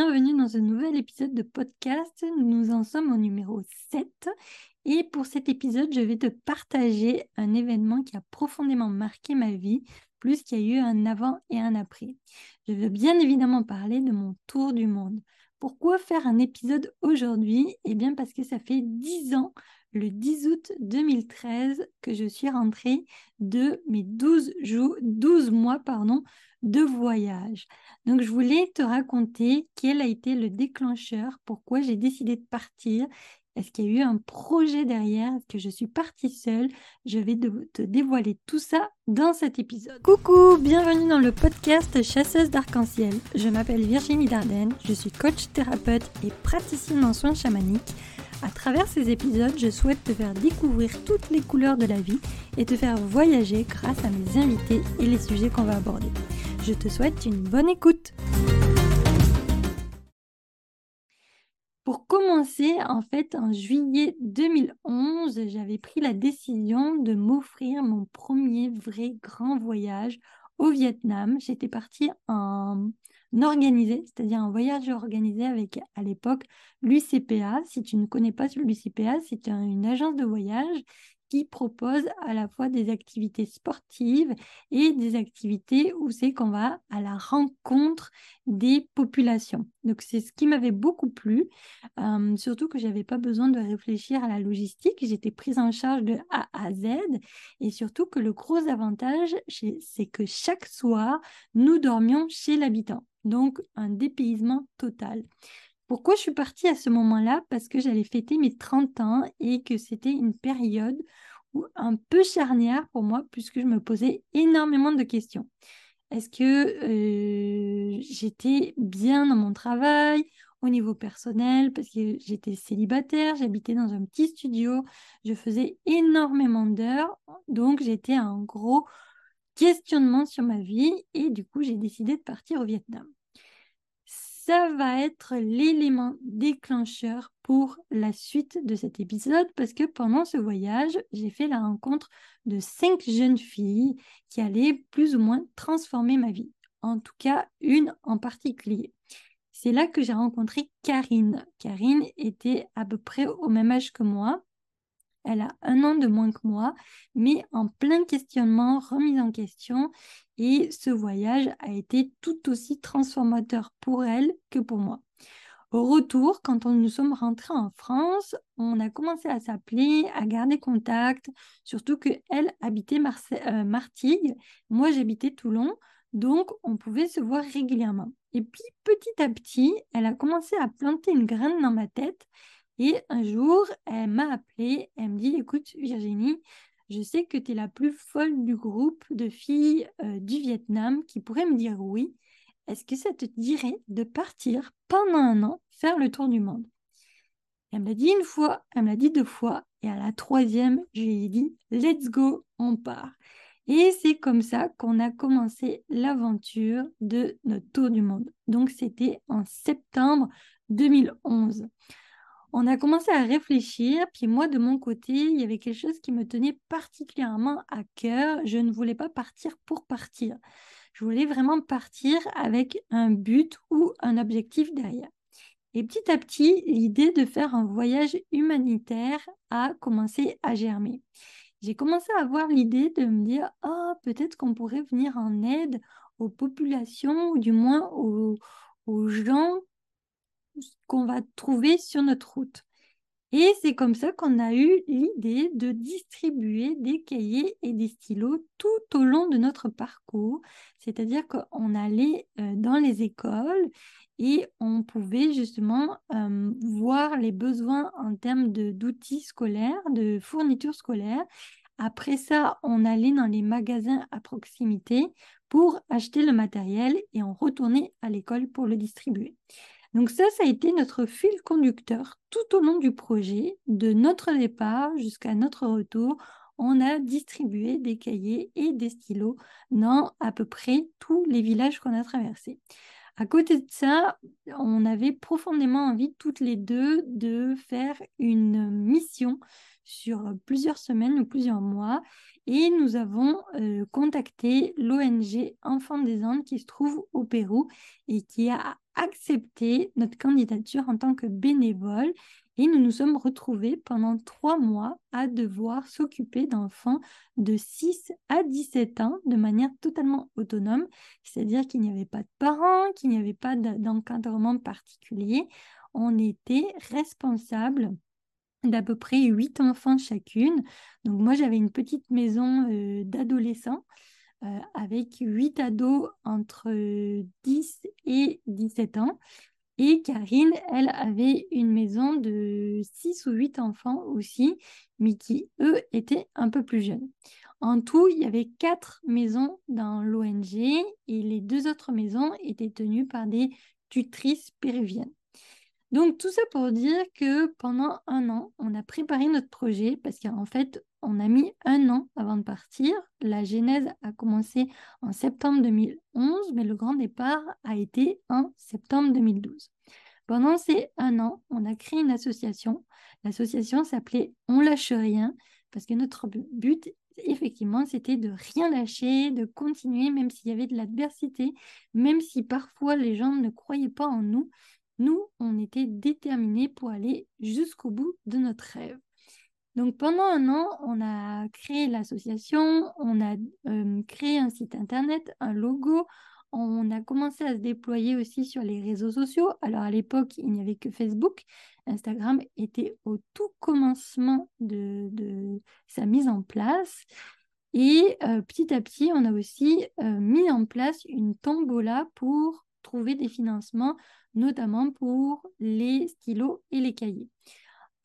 bienvenue dans ce nouvel épisode de podcast. Nous en sommes au numéro 7 et pour cet épisode, je vais te partager un événement qui a profondément marqué ma vie, plus qu'il y a eu un avant et un après. Je veux bien évidemment parler de mon tour du monde. Pourquoi faire un épisode aujourd'hui? Eh bien parce que ça fait 10 ans, le 10 août 2013, que je suis rentrée de mes 12, jours, 12 mois pardon, de voyage. Donc je voulais te raconter quel a été le déclencheur, pourquoi j'ai décidé de partir est-ce qu'il y a eu un projet derrière? Est-ce que je suis partie seule? Je vais te dévoiler tout ça dans cet épisode. Coucou, bienvenue dans le podcast Chasseuse d'arc-en-ciel. Je m'appelle Virginie Dardenne, je suis coach thérapeute et praticienne en soins chamaniques. À travers ces épisodes, je souhaite te faire découvrir toutes les couleurs de la vie et te faire voyager grâce à mes invités et les sujets qu'on va aborder. Je te souhaite une bonne écoute. Pour commencer, en fait, en juillet 2011, j'avais pris la décision de m'offrir mon premier vrai grand voyage au Vietnam. J'étais partie en organisé, c'est-à-dire un voyage organisé avec à l'époque l'UCPA. Si tu ne connais pas l'UCPA, c'est une agence de voyage qui propose à la fois des activités sportives et des activités où c'est qu'on va à la rencontre des populations. Donc c'est ce qui m'avait beaucoup plu, euh, surtout que j'avais pas besoin de réfléchir à la logistique, j'étais prise en charge de A à Z et surtout que le gros avantage c'est que chaque soir nous dormions chez l'habitant. Donc un dépaysement total. Pourquoi je suis partie à ce moment-là? Parce que j'allais fêter mes 30 ans et que c'était une période un peu charnière pour moi puisque je me posais énormément de questions. Est-ce que euh, j'étais bien dans mon travail au niveau personnel? Parce que j'étais célibataire, j'habitais dans un petit studio, je faisais énormément d'heures, donc j'étais un gros questionnement sur ma vie et du coup j'ai décidé de partir au Vietnam va être l'élément déclencheur pour la suite de cet épisode parce que pendant ce voyage, j'ai fait la rencontre de cinq jeunes filles qui allaient plus ou moins transformer ma vie. En tout cas, une en particulier. C'est là que j'ai rencontré Karine. Karine était à peu près au même âge que moi. Elle a un an de moins que moi, mais en plein questionnement, remise en question. Et ce voyage a été tout aussi transformateur pour elle que pour moi. Au retour, quand nous sommes rentrés en France, on a commencé à s'appeler, à garder contact, surtout qu'elle habitait euh, Martigues, moi j'habitais Toulon, donc on pouvait se voir régulièrement. Et puis petit à petit, elle a commencé à planter une graine dans ma tête et un jour, elle m'a appelé, elle me dit, écoute Virginie, je sais que tu es la plus folle du groupe de filles euh, du Vietnam qui pourrait me dire oui. Est-ce que ça te dirait de partir pendant un an faire le tour du monde? Elle me l'a dit une fois, elle me l'a dit deux fois, et à la troisième, je lui ai dit, let's go, on part. Et c'est comme ça qu'on a commencé l'aventure de notre tour du monde. Donc c'était en septembre 2011 on a commencé à réfléchir, puis moi de mon côté, il y avait quelque chose qui me tenait particulièrement à cœur. Je ne voulais pas partir pour partir. Je voulais vraiment partir avec un but ou un objectif derrière. Et petit à petit, l'idée de faire un voyage humanitaire a commencé à germer. J'ai commencé à avoir l'idée de me dire, oh, peut-être qu'on pourrait venir en aide aux populations, ou du moins aux, aux gens qu'on va trouver sur notre route. Et c'est comme ça qu'on a eu l'idée de distribuer des cahiers et des stylos tout au long de notre parcours. C'est-à-dire qu'on allait euh, dans les écoles et on pouvait justement euh, voir les besoins en termes d'outils scolaires, de fournitures scolaires. Après ça, on allait dans les magasins à proximité pour acheter le matériel et on retournait à l'école pour le distribuer. Donc ça, ça a été notre fil conducteur tout au long du projet, de notre départ jusqu'à notre retour. On a distribué des cahiers et des stylos dans à peu près tous les villages qu'on a traversés. À côté de ça, on avait profondément envie toutes les deux de faire une mission sur plusieurs semaines ou plusieurs mois. Et nous avons euh, contacté l'ONG Enfants des Andes qui se trouve au Pérou et qui a accepté notre candidature en tant que bénévole. Et nous nous sommes retrouvés pendant trois mois à devoir s'occuper d'enfants de 6 à 17 ans de manière totalement autonome, c'est-à-dire qu'il n'y avait pas de parents, qu'il n'y avait pas d'encadrement particulier. On était responsable d'à peu près 8 enfants chacune. Donc moi, j'avais une petite maison euh, d'adolescents euh, avec 8 ados entre 10 et 17 ans. Et Karine, elle avait une maison de 6 ou 8 enfants aussi, mais qui, eux, étaient un peu plus jeunes. En tout, il y avait quatre maisons dans l'ONG et les deux autres maisons étaient tenues par des tutrices péruviennes. Donc tout ça pour dire que pendant un an, on a préparé notre projet parce qu'en fait, on a mis un an avant de partir. La genèse a commencé en septembre 2011, mais le grand départ a été en septembre 2012. Pendant ces un an, on a créé une association. L'association s'appelait On lâche rien parce que notre but, effectivement, c'était de rien lâcher, de continuer, même s'il y avait de l'adversité, même si parfois les gens ne croyaient pas en nous, nous, on était déterminés pour aller jusqu'au bout de notre rêve. Donc pendant un an, on a créé l'association, on a euh, créé un site internet, un logo, on a commencé à se déployer aussi sur les réseaux sociaux. Alors à l'époque, il n'y avait que Facebook. Instagram était au tout commencement de, sa mise en place. Et euh, petit à petit, on a aussi euh, mis en place une tombola pour trouver des financements, notamment pour les stylos et les cahiers.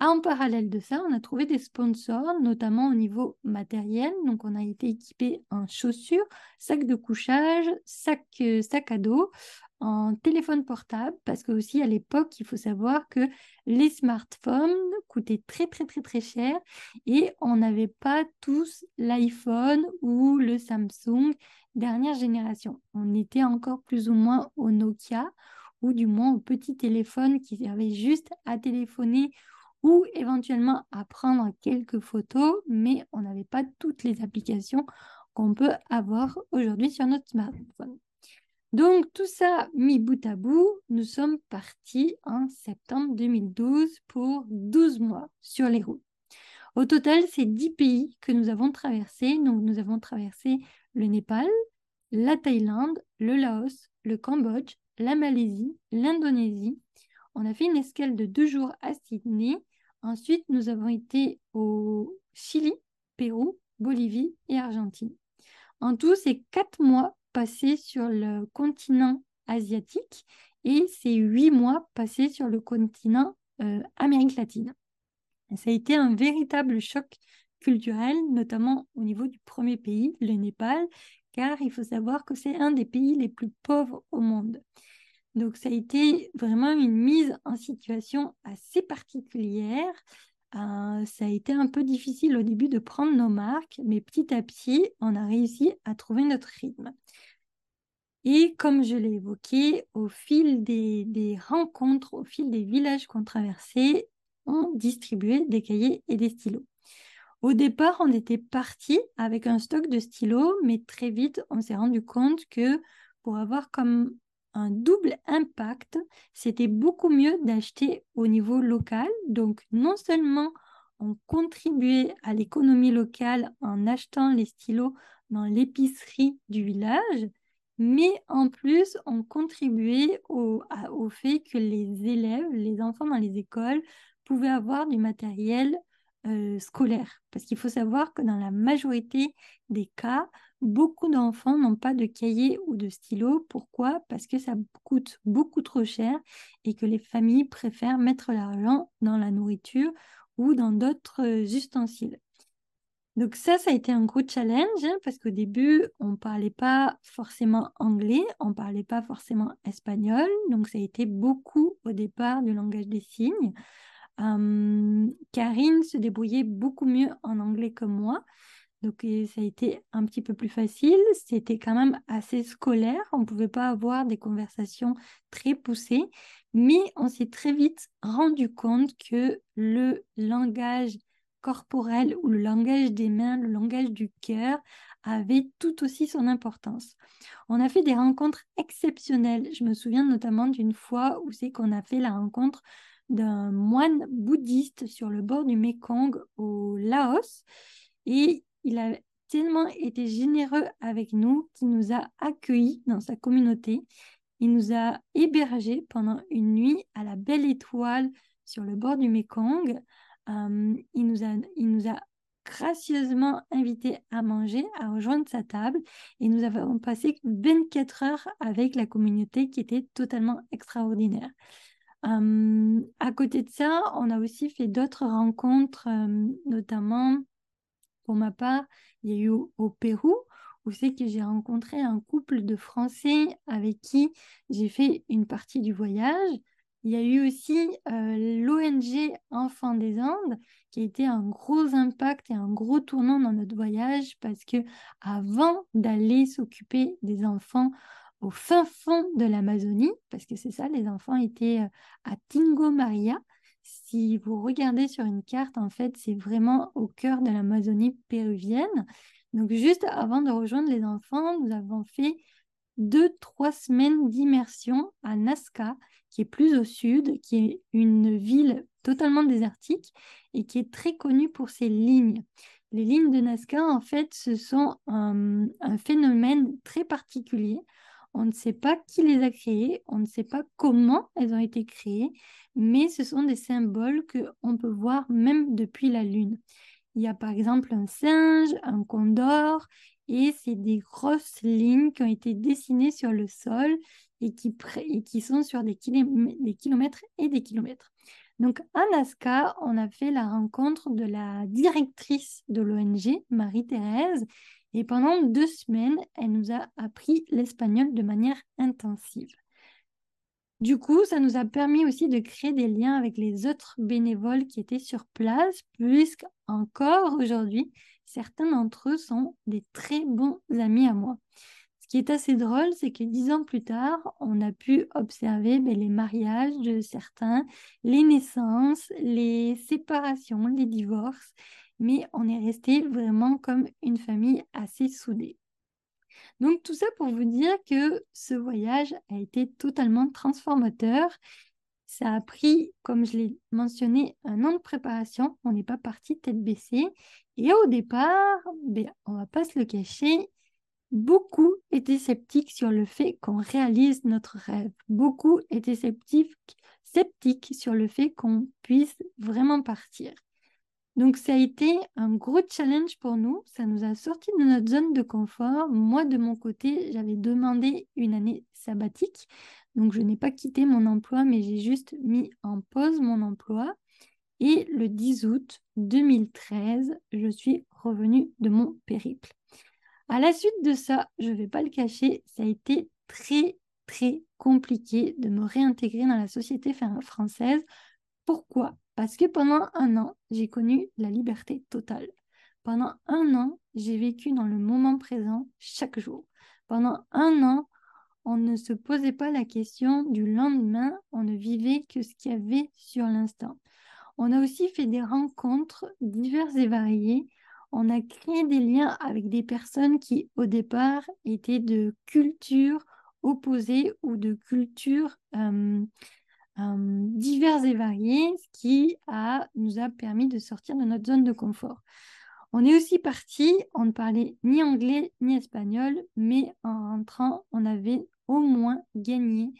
En parallèle de ça, on a trouvé des sponsors, notamment au niveau matériel. Donc, on a été équipé en chaussures, sac de couchage, sac, euh, sac à dos, en téléphone portable, parce que aussi à l'époque, il faut savoir que les smartphones coûtaient très très très très cher et on n'avait pas tous l'iPhone ou le Samsung dernière génération. On était encore plus ou moins au Nokia ou du moins au petit téléphone qui servait juste à téléphoner ou éventuellement à prendre quelques photos, mais on n'avait pas toutes les applications qu'on peut avoir aujourd'hui sur notre smartphone. Donc tout ça mis bout à bout, nous sommes partis en septembre 2012 pour 12 mois sur les routes. Au total, c'est 10 pays que nous avons traversés. Donc nous avons traversé le Népal, la Thaïlande, le Laos, le Cambodge, la Malaisie, l'Indonésie. On a fait une escale de deux jours à Sydney Ensuite, nous avons été au Chili, Pérou, Bolivie et Argentine. En tout, c'est quatre mois passés sur le continent asiatique et c'est huit mois passés sur le continent euh, Amérique latine. ça a été un véritable choc notamment au niveau du premier pays, le Népal, car il faut savoir que c'est un des pays les plus pauvres au monde. Donc, ça a été vraiment une mise en situation assez particulière. Euh, ça a été un peu difficile au début de prendre nos marques, mais petit à petit, on a réussi à trouver notre rythme. Et comme je l'ai évoqué, au fil des rencontres, au fil des villages qu'on traversait, on distribuait des cahiers et des stylos. Au départ, on était parti avec un stock de stylos, mais très vite, on s'est rendu compte que pour avoir comme un double impact, c'était beaucoup mieux d'acheter au niveau local. Donc, non seulement on contribuait à l'économie locale en achetant les stylos dans l'épicerie du village, mais en plus, on contribuait au, fait que les élèves, les enfants dans les écoles, pouvaient avoir du matériel euh, scolaire. Parce qu'il faut savoir que dans la majorité des cas, beaucoup d'enfants n'ont pas de cahier ou de stylo. Pourquoi? Parce que ça coûte beaucoup trop cher et que les familles préfèrent mettre l'argent dans la nourriture ou dans d'autres euh, ustensiles. Donc ça, ça a été un gros challenge hein, parce qu'au début, on ne parlait pas forcément anglais, on ne parlait pas forcément espagnol. Donc ça a été beaucoup au départ du langage des signes. Hum, Karine se débrouillait beaucoup mieux en anglais que moi. Donc ça a été un petit peu plus facile. C'était quand même assez scolaire. On ne pouvait pas avoir des conversations très poussées. Mais on s'est très vite rendu compte que le langage corporel ou le langage des mains, le langage du cœur avait tout aussi son importance. On a fait des rencontres exceptionnelles. Je me souviens notamment d'une fois où c'est qu'on a fait la rencontre d'un moine bouddhiste sur le bord du Mekong au Laos. Et il a tellement été généreux avec nous qu'il nous a accueillis dans sa communauté. Il nous a hébergés pendant une nuit à la belle étoile sur le bord du Mekong. Euh, il, nous a, il nous a gracieusement invités à manger, à rejoindre sa table. Et nous avons passé 24 heures avec la communauté qui était totalement extraordinaire. Euh, à côté de ça, on a aussi fait d'autres rencontres, euh, notamment pour ma part, il y a eu au, Pérou, où c'est que j'ai rencontré un couple de Français avec qui j'ai fait une partie du voyage. Il y a eu aussi euh, l'ONG Enfants des Andes, qui a été un gros impact et un gros tournant dans notre voyage parce que avant d'aller s'occuper des enfants au fin fond de l'Amazonie, parce que c'est ça, les enfants étaient euh, à Tingo Maria. Si vous regardez sur une carte, en fait, c'est vraiment au cœur de l'Amazonie péruvienne. Donc, juste avant de rejoindre les enfants, nous avons fait deux, trois semaines d'immersion à Nazca, qui est plus au sud, qui est une ville totalement désertique et qui est très connue pour ses lignes. Les lignes de Nazca, en fait, ce sont un phénomène très particulier on ne sait pas qui les a créés, on ne sait pas comment elles ont été créées, mais ce sont des symboles que on peut voir même depuis la Lune. Il y a par exemple un singe, un condor, et c'est des grosses lignes qui ont été dessinées sur le sol et qui, et qui sont sur des, des kilomètres et des kilomètres. Donc à Nazca, on a fait la rencontre de la directrice de l'ONG, Marie-Thérèse, et pendant deux semaines, elle nous a appris l'espagnol de manière intensive. Du coup, ça nous a permis aussi de créer des liens avec les autres bénévoles qui étaient sur place, puisque encore aujourd'hui, certains d'entre eux sont des très bons amis à moi. Ce qui est assez drôle, c'est que dix ans plus tard, on a pu observer ben, les mariages de certains, les naissances, les séparations, les divorces mais on est resté vraiment comme une famille assez soudée. Donc tout ça pour vous dire que ce voyage a été totalement transformateur. Ça a pris, comme je l'ai mentionné, un an de préparation. On n'est pas parti tête baissée. Et au départ, ben, on ne va pas se le cacher, beaucoup étaient sceptiques sur le fait qu'on réalise notre rêve. Beaucoup étaient sceptiques sur le fait qu'on puisse vraiment partir. Donc, ça a été un gros challenge pour nous. Ça nous a sorti de notre zone de confort. Moi, de mon côté, j'avais demandé une année sabbatique. Donc, je n'ai pas quitté mon emploi, mais j'ai juste mis en pause mon emploi. Et le 10 août 2013, je suis revenue de mon périple. À la suite de ça, je ne vais pas le cacher, ça a été très, très compliqué de me réintégrer dans la société française. Pourquoi? Parce que pendant un an, j'ai connu la liberté totale. Pendant un an, j'ai vécu dans le moment présent chaque jour. Pendant un an, on ne se posait pas la question du lendemain, on ne vivait que ce qu'il y avait sur l'instant. On a aussi fait des rencontres diverses et variées. On a créé des liens avec des personnes qui, au départ, étaient de cultures opposées ou de cultures euh, euh, divers et variés, ce qui nous a permis de sortir de notre zone de confort. On est aussi parti, on ne parlait ni anglais ni espagnol, mais en rentrant, on avait au moins gagné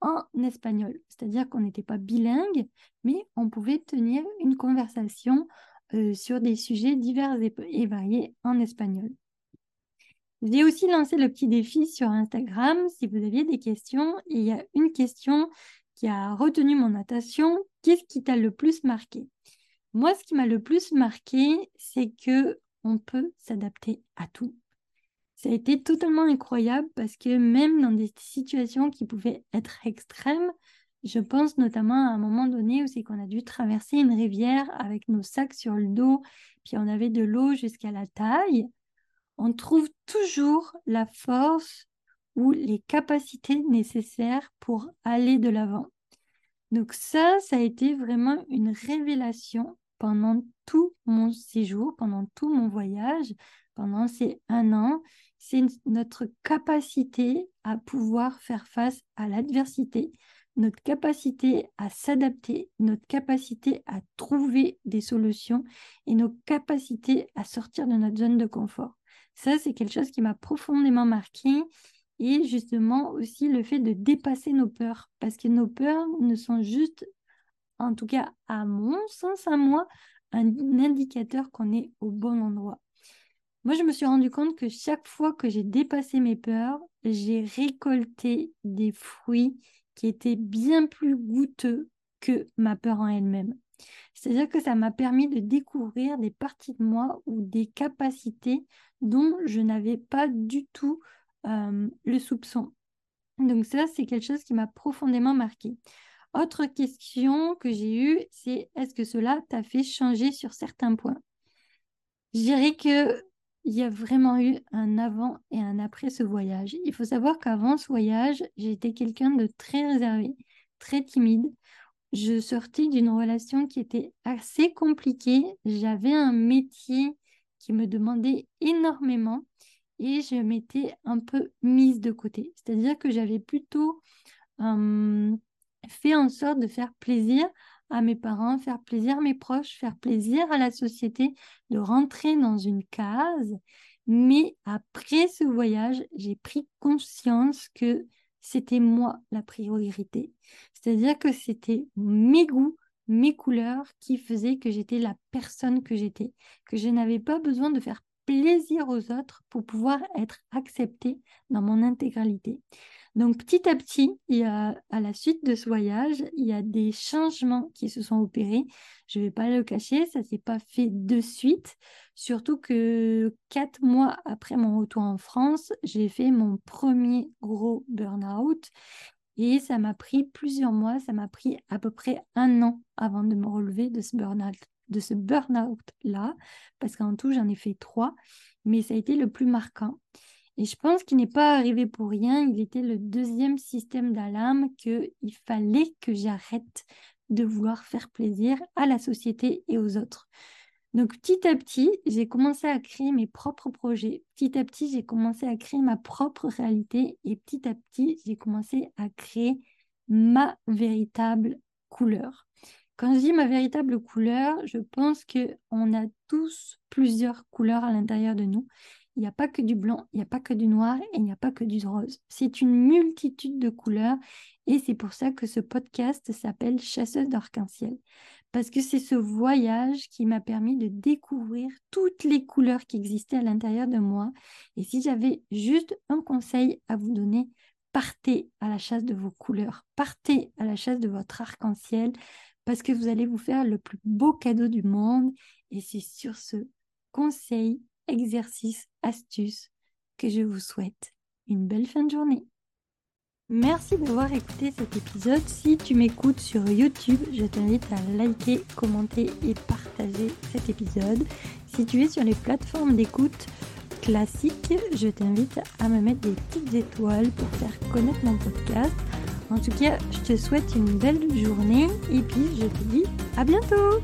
en espagnol. C'est-à-dire qu'on n'était pas bilingue, mais on pouvait tenir une conversation euh, sur des sujets divers et, variés en espagnol. J'ai aussi lancé le petit défi sur Instagram. Si vous aviez des questions, il y a une question qui a retenu mon attention, qu'est-ce qui t'a le plus marqué? Moi, ce qui m'a le plus marqué, c'est que on peut s'adapter à tout. Ça a été totalement incroyable parce que même dans des situations qui pouvaient être extrêmes, je pense notamment à un moment donné où c'est qu'on a dû traverser une rivière avec nos sacs sur le dos, puis on avait de l'eau jusqu'à la taille. On trouve toujours la force ou les capacités nécessaires pour aller de l'avant. Donc ça, ça a été vraiment une révélation pendant tout mon séjour, pendant tout mon voyage, pendant ces un an, c'est notre capacité à pouvoir faire face à l'adversité, notre capacité à s'adapter, notre capacité à trouver des solutions et nos capacités à sortir de notre zone de confort. Ça, c'est quelque chose qui m'a profondément marqué et justement aussi le fait de dépasser nos peurs parce que nos peurs ne sont juste, en tout cas à mon sens, à moi, un indicateur qu'on est au bon endroit. Moi, je me suis rendu compte que chaque fois que j'ai dépassé mes peurs, j'ai récolté des fruits qui étaient bien plus goûteux que ma peur en elle-même. C'est-à-dire que ça m'a permis de découvrir des parties de moi ou des capacités dont je n'avais pas du tout euh, le soupçon. Donc ça, c'est quelque chose qui m'a profondément marqué. Autre question que j'ai eue, c'est est-ce que cela t'a fait changer sur certains points? Je dirais que il y a vraiment eu un avant et un après ce voyage. Il faut savoir qu'avant ce voyage, j'étais quelqu'un de très réservé, très timide. Je sortais d'une relation qui était assez compliquée. J'avais un métier qui me demandait énormément et je m'étais un peu mise de côté. C'est-à-dire que j'avais plutôt fait en sorte de faire plaisir à mes parents, faire plaisir à mes proches, faire plaisir à la société, de rentrer dans une case. Mais après ce voyage, j'ai pris conscience que c'était moi la priorité. C'est-à-dire que c'était mes goûts, mes couleurs qui faisaient que j'étais la personne que j'étais, que je n'avais pas besoin de faire plaisir aux autres pour pouvoir être acceptée dans mon intégralité. Donc petit à petit, il y a, à la suite de ce voyage, il y a des changements qui se sont opérés. Je ne vais pas le cacher, ça ne s'est pas fait de suite. Surtout que quatre mois après mon retour en France, j'ai fait mon premier gros burn-out. Et ça m'a pris plusieurs mois, ça m'a pris à peu près un an avant de me relever de ce burn-out de ce burn-out-là, parce qu'en tout, j'en ai fait trois, mais ça a été le plus marquant. Et je pense qu'il n'est pas arrivé pour rien. Il était le deuxième système d'alarme qu'il fallait que j'arrête de vouloir faire plaisir à la société et aux autres. Donc petit à petit, j'ai commencé à créer mes propres projets. Petit à petit, j'ai commencé à créer ma propre réalité et petit à petit, j'ai commencé à créer ma véritable couleur. Quand je dis ma véritable couleur, je pense qu'on a tous plusieurs couleurs à l'intérieur de nous il n'y a pas que du blanc, il n'y a pas que du noir et il n'y a pas que du rose. C'est une multitude de couleurs et c'est pour ça que ce podcast s'appelle Chasseuse d'arc-en-ciel. Parce que c'est ce voyage qui m'a permis de découvrir toutes les couleurs qui existaient à l'intérieur de moi. Et si j'avais juste un conseil à vous donner, partez à la chasse de vos couleurs, partez à la chasse de votre arc-en-ciel parce que vous allez vous faire le plus beau cadeau du monde. Et c'est sur ce conseil exercices, astuces que je vous souhaite une belle fin de journée. Merci d'avoir écouté cet épisode. Si tu m'écoutes sur YouTube, je t'invite à liker, commenter et partager cet épisode. Si tu es sur les plateformes d'écoute classiques, je t'invite à me mettre des petites étoiles pour faire connaître mon podcast. En tout cas, je te souhaite une belle journée et puis je te dis à bientôt